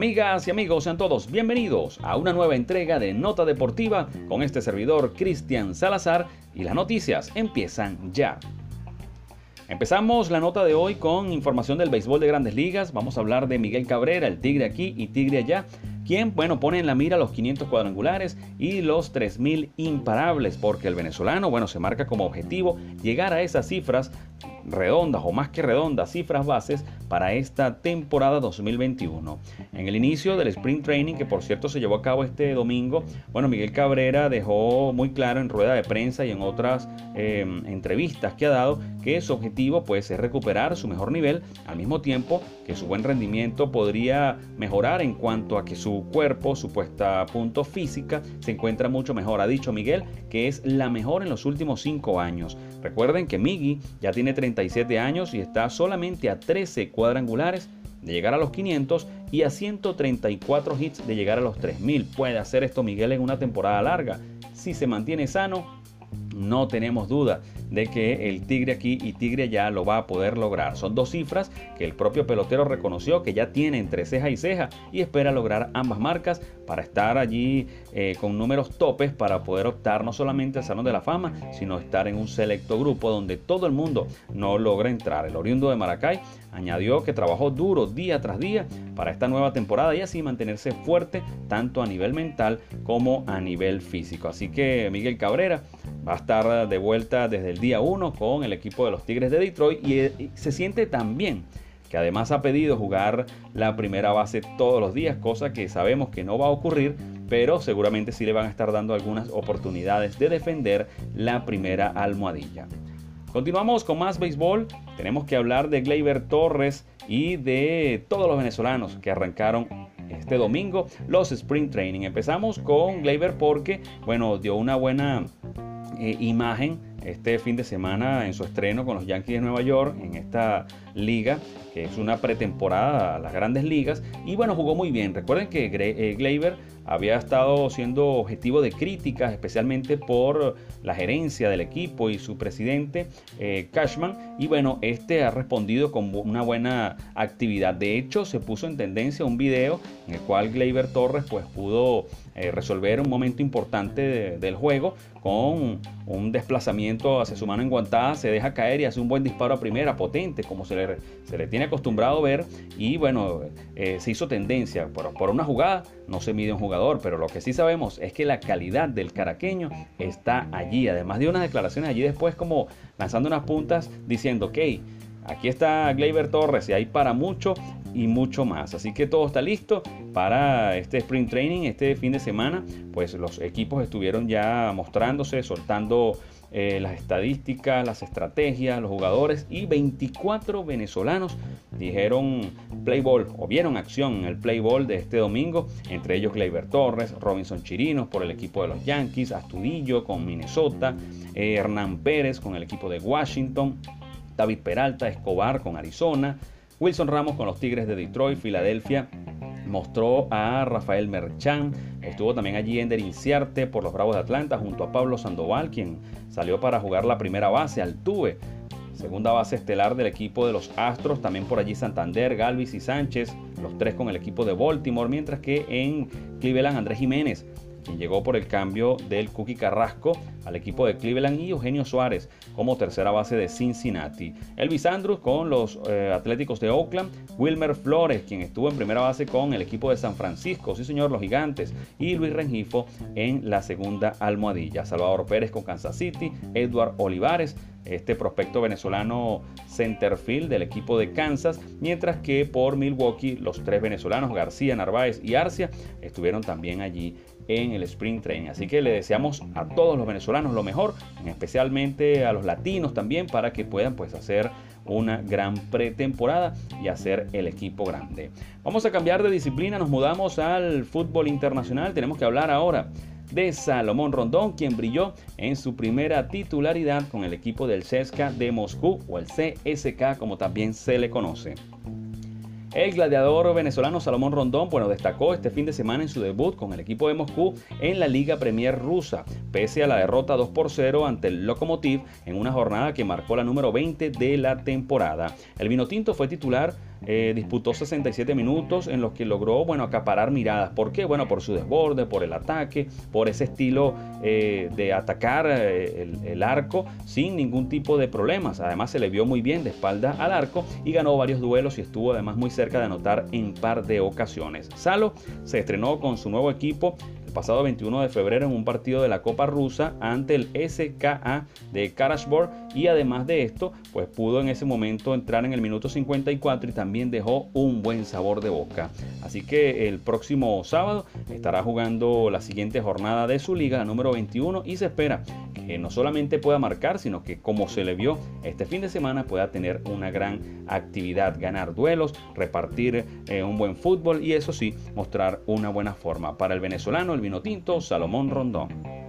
Amigas y amigos, sean todos bienvenidos a una nueva entrega de Nota Deportiva con este servidor Cristian Salazar y las noticias empiezan ya. Empezamos la nota de hoy con información del béisbol de grandes ligas. Vamos a hablar de Miguel Cabrera, el Tigre aquí y Tigre allá, quien, bueno, pone en la mira los 500 cuadrangulares y los 3000 imparables, porque el venezolano, bueno, se marca como objetivo llegar a esas cifras redondas o más que redondas cifras bases para esta temporada 2021. En el inicio del sprint training, que por cierto se llevó a cabo este domingo, bueno, Miguel Cabrera dejó muy claro en rueda de prensa y en otras eh, entrevistas que ha dado que su objetivo pues es recuperar su mejor nivel al mismo tiempo que su buen rendimiento podría mejorar en cuanto a que su cuerpo, su puesta a punto física se encuentra mucho mejor. Ha dicho Miguel que es la mejor en los últimos cinco años. Recuerden que Miggy ya tiene 37 años y está solamente a 13 cuadrangulares de llegar a los 500 y a 134 hits de llegar a los 3000. Puede hacer esto Miguel en una temporada larga. Si se mantiene sano, no tenemos duda de que el Tigre aquí y Tigre allá lo va a poder lograr. Son dos cifras que el propio pelotero reconoció que ya tiene entre ceja y ceja y espera lograr ambas marcas para estar allí eh, con números topes para poder optar no solamente al Salón de la Fama, sino estar en un selecto grupo donde todo el mundo no logra entrar. El oriundo de Maracay añadió que trabajó duro día tras día para esta nueva temporada y así mantenerse fuerte tanto a nivel mental como a nivel físico. Así que Miguel Cabrera va a estar de vuelta desde el día 1 con el equipo de los Tigres de Detroit y, se siente tan bien que además ha pedido jugar la primera base todos los días, cosa que sabemos que no va a ocurrir, pero seguramente sí le van a estar dando algunas oportunidades de defender la primera almohadilla. Continuamos con más béisbol. Tenemos que hablar de Gleyber Torres y de todos los venezolanos que arrancaron este domingo los Spring Training. Empezamos con Gleyber porque, bueno, dio una buena eh, imagen este fin de semana en su estreno con los Yankees de Nueva York en esta liga, que es una pretemporada a las grandes ligas. Y bueno, jugó muy bien. Recuerden que eh, Gleyber había estado siendo objetivo de críticas, especialmente por la gerencia del equipo y su presidente eh, Cashman. Y bueno, este ha respondido con una buena actividad. De hecho, se puso en tendencia un video en el cual Gleyber Torres pues pudo eh, resolver un momento importante del juego con un desplazamiento hacia su mano enguantada, se deja caer y hace un buen disparo a primera, potente, como se le, se le tiene acostumbrado ver. Y bueno, eh, se hizo tendencia por, por una jugada, no se mide un jugador, pero lo que sí sabemos es que la calidad del caraqueño está allí, además de unas declaraciones allí después como lanzando unas puntas diciendo, ok, aquí está Gleyber Torres y hay para mucho y mucho más. Así que todo está listo para este sprint training, este fin de semana. Pues los equipos estuvieron ya mostrándose, soltando eh, las estadísticas, las estrategias, los jugadores y 24 venezolanos dijeron play ball o vieron acción en el play ball de este domingo, entre ellos Gleyber Torres, Robinson Chirinos por el equipo de los Yankees, Astudillo con Minnesota, eh, Hernán Pérez con el equipo de Washington, David Peralta, Escobar con Arizona, Wilson Ramos con los Tigres de Detroit, Filadelfia. Mostró a Rafael Merchan. Estuvo también allí Ender Inciarte por los Bravos de Atlanta junto a Pablo Sandoval, quien salió para jugar la primera base, Altuve. Segunda base estelar del equipo de los Astros, también por allí Santander, Galvis y Sánchez, los tres con el equipo de Baltimore, mientras que en Cleveland Andrés Jiménez quien llegó por el cambio del Cookie Carrasco al equipo de Cleveland y Eugenio Suárez como tercera base de Cincinnati. Elvis Andrews con los eh, Atléticos de Oakland, Wilmer Flores, quien estuvo en primera base con el equipo de San Francisco, sí señor, los Gigantes, y Luis Rengifo en la segunda almohadilla. Salvador Pérez con Kansas City, Edward Olivares, este prospecto venezolano centerfield del equipo de Kansas, mientras que por Milwaukee los tres venezolanos, García, Narváez y Arcia, estuvieron también allí en el sprint training. Así que le deseamos a todos los venezolanos lo mejor, especialmente a los latinos también, para que puedan pues hacer una gran pretemporada y hacer el equipo grande. Vamos a cambiar de disciplina, nos mudamos al fútbol internacional. Tenemos que hablar ahora de Salomón Rondón, quien brilló en su primera titularidad con el equipo del CSKA de Moscú o el CSK como también se le conoce. El gladiador venezolano Salomón Rondón, bueno, destacó este fin de semana en su debut con el equipo de Moscú en la Liga Premier rusa, pese a la derrota 2 por 0 ante el Lokomotiv en una jornada que marcó la número 20 de la temporada. El vinotinto fue titular eh, disputó 67 minutos en los que logró, bueno, acaparar miradas. ¿Por qué? Bueno, por su desborde, por el ataque, por ese estilo eh, de atacar el, el, arco sin ningún tipo de problemas. Además se le vio muy bien de espalda al arco y ganó varios duelos y estuvo además muy cerca de anotar en par de ocasiones. Salo se estrenó con su nuevo equipo pasado 21 de febrero en un partido de la Copa Rusa ante el SKA de Karasburg y además de esto, pues pudo en ese momento entrar en el minuto 54 y también dejó un buen sabor de boca. Así que el próximo sábado estará jugando la siguiente jornada de su liga, la número 21, y se espera no solamente pueda marcar, sino que como se le vio este fin de semana pueda tener una gran actividad, ganar duelos, repartir eh, un buen fútbol y eso sí, mostrar una buena forma. Para el venezolano, el vino tinto, Salomón Rondón.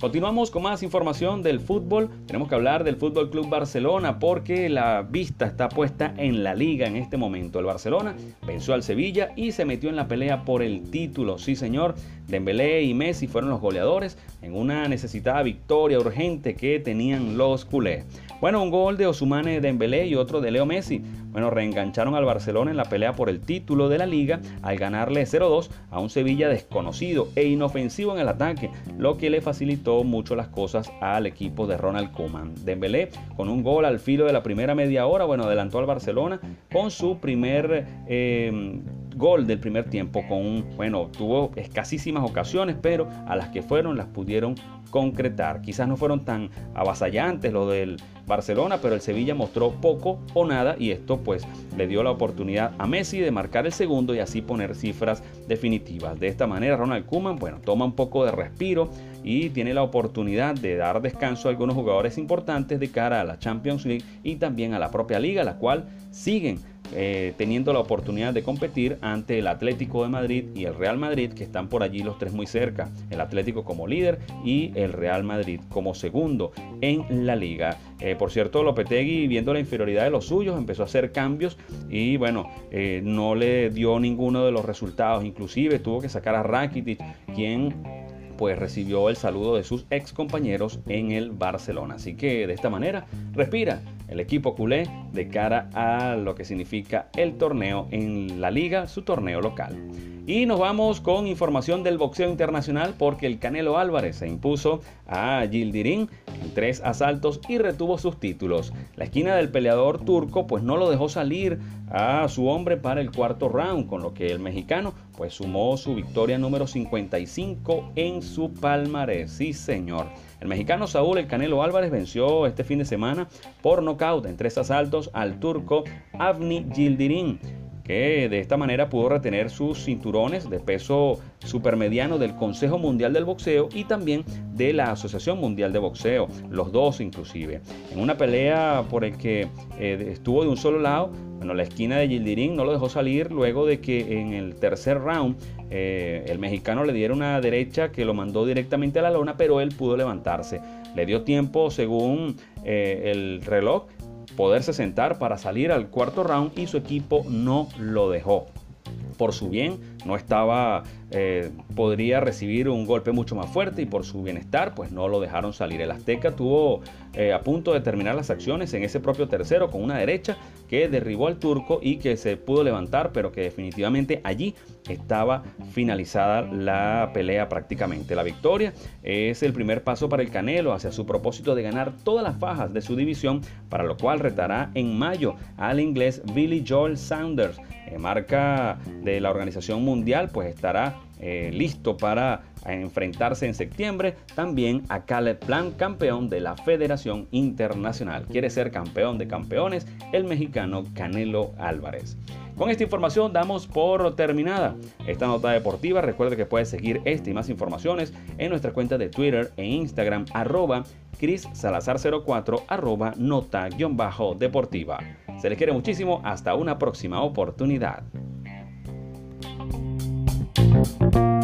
Continuamos con más información del fútbol. Tenemos que hablar del Fútbol Club Barcelona porque la vista está puesta en la liga en este momento. El Barcelona venció al Sevilla y se metió en la pelea por el título. Sí, señor. Dembélé y Messi fueron los goleadores en una necesitada victoria urgente que tenían los culés. Bueno, un gol de Osumane Dembélé y otro de Leo Messi. Bueno, reengancharon al Barcelona en la pelea por el título de la liga al ganarle 0-2 a un Sevilla desconocido e inofensivo en el ataque, lo que le facilitó mucho las cosas al equipo de Ronald Koeman. Dembélé con un gol al filo de la primera media hora, bueno, adelantó al Barcelona con su primer eh, gol del primer tiempo con bueno, tuvo escasísimas ocasiones, pero a las que fueron las pudieron concretar. Quizás no fueron tan avasallantes lo del Barcelona, pero el Sevilla mostró poco o nada y esto pues le dio la oportunidad a Messi de marcar el segundo y así poner cifras definitivas. De esta manera Ronald Koeman, bueno, toma un poco de respiro y tiene la oportunidad de dar descanso a algunos jugadores importantes de cara a la Champions League y también a la propia liga, la cual siguen eh, teniendo la oportunidad de competir ante el Atlético de Madrid y el Real Madrid, que están por allí los tres muy cerca. El Atlético como líder y el Real Madrid como segundo en la liga. Eh, por cierto, Lopetegui, viendo la inferioridad de los suyos, empezó a hacer cambios y bueno, eh, no le dio ninguno de los resultados. Inclusive tuvo que sacar a Rakitic, quien pues recibió el saludo de sus ex compañeros en el Barcelona. Así que de esta manera respira el equipo culé de cara a lo que significa el torneo en la liga, su torneo local. Y nos vamos con información del boxeo internacional porque el Canelo Álvarez se impuso a Gildirín en tres asaltos y retuvo sus títulos. La esquina del peleador turco pues no lo dejó salir a su hombre para el cuarto round, con lo que el mexicano pues sumó su victoria número 55 en su palmarés. Sí, señor. El mexicano Saúl El Canelo Álvarez venció este fin de semana por en tres asaltos al turco Avni Gildirín que de esta manera pudo retener sus cinturones de peso supermediano del Consejo Mundial del Boxeo y también de la Asociación Mundial de Boxeo, los dos inclusive. En una pelea por el que eh, estuvo de un solo lado, bueno, la esquina de Gildirín no lo dejó salir luego de que en el tercer round eh, el mexicano le diera una derecha que lo mandó directamente a la lona, pero él pudo levantarse. Le dio tiempo, según eh, el reloj, poderse sentar para salir al cuarto round y su equipo no lo dejó. Por su bien, no estaba eh, podría recibir un golpe mucho más fuerte y por su bienestar pues no lo dejaron salir. El Azteca tuvo eh, a punto de terminar las acciones en ese propio tercero con una derecha que derribó al turco y que se pudo levantar pero que definitivamente allí estaba finalizada la pelea prácticamente. La victoria es el primer paso para el Canelo hacia su propósito de ganar todas las fajas de su división para lo cual retará en mayo al inglés Billy Joel Saunders. Eh, marca de la Organización Mundial pues estará eh, listo para enfrentarse en septiembre también a Caleb Plan, campeón de la Federación Internacional. Quiere ser campeón de campeones el mexicano Canelo Álvarez. Con esta información damos por terminada esta nota deportiva. Recuerde que puede seguir esta y más informaciones en nuestra cuenta de Twitter e Instagram arroba Cris Salazar 04 arroba nota-deportiva. Se les quiere muchísimo. Hasta una próxima oportunidad. Thank you.